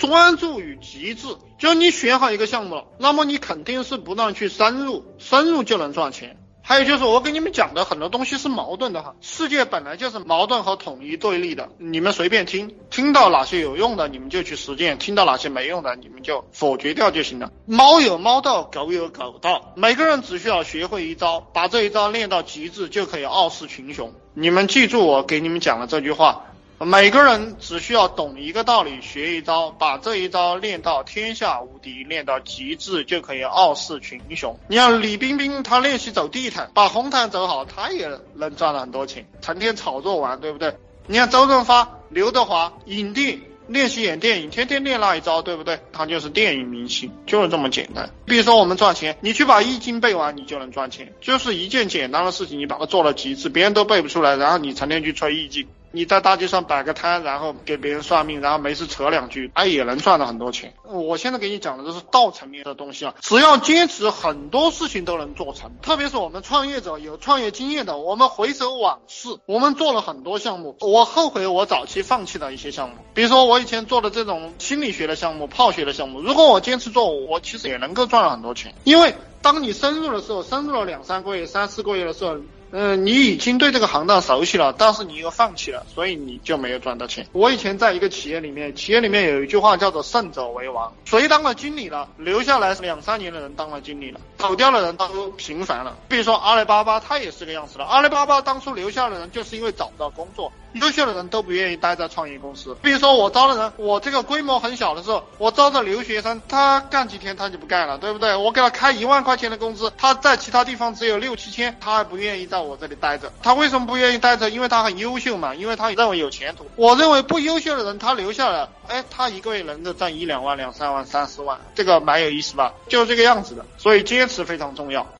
专注于极致。就你选好一个项目了，那么你肯定是不断去深入，深入就能赚钱。还有就是我跟你们讲的很多东西是矛盾的哈，世界本来就是矛盾和统一对立的，你们随便听，听到哪些有用的你们就去实践，听到哪些没用的你们就否决掉就行了。猫有猫道，狗有狗道，每个人只需要学会一招，把这一招练到极致，就可以傲视群雄。你们记住我给你们讲的这句话。每个人只需要懂一个道理，学一招，把这一招练到天下无敌，练到极致，就可以傲视群雄。你看李冰冰，她练习走地毯，把红毯走好，她也能赚了很多钱，成天炒作玩，对不对？你看周润发、刘德华，影帝练习演电影，天天练那一招，对不对？他就是电影明星，就是这么简单。比如说我们赚钱，你去把易经背完，你就能赚钱，就是一件简单的事情，你把它做到极致，别人都背不出来，然后你成天去吹易经。你在大街上摆个摊，然后给别人算命，然后没事扯两句，哎，也能赚到很多钱。我现在给你讲的都是道层面的东西啊，只要坚持，很多事情都能做成。特别是我们创业者有创业经验的，我们回首往事，我们做了很多项目，我后悔我早期放弃的一些项目，比如说我以前做的这种心理学的项目、泡学的项目，如果我坚持做，我其实也能够赚了很多钱。因为当你深入的时候，深入了两三个月、三四个月的时候。嗯，你已经对这个行当熟悉了，但是你又放弃了，所以你就没有赚到钱。我以前在一个企业里面，企业里面有一句话叫做“胜者为王”，谁当了经理了，留下来两三年的人当了经理了，走掉的人都平凡了。比如说阿里巴巴，它也是个样子的。阿里巴巴当初留下的人，就是因为找不到工作。优秀的人都不愿意待在创业公司。比如说我招的人，我这个规模很小的时候，我招的留学生，他干几天他就不干了，对不对？我给他开一万块钱的工资，他在其他地方只有六七千，他还不愿意在我这里待着。他为什么不愿意待着？因为他很优秀嘛，因为他认为有前途。我认为不优秀的人他留下了，哎，他一个月能够赚一两万、两三万、三四万，这个蛮有意思吧？就是这个样子的。所以坚持非常重要。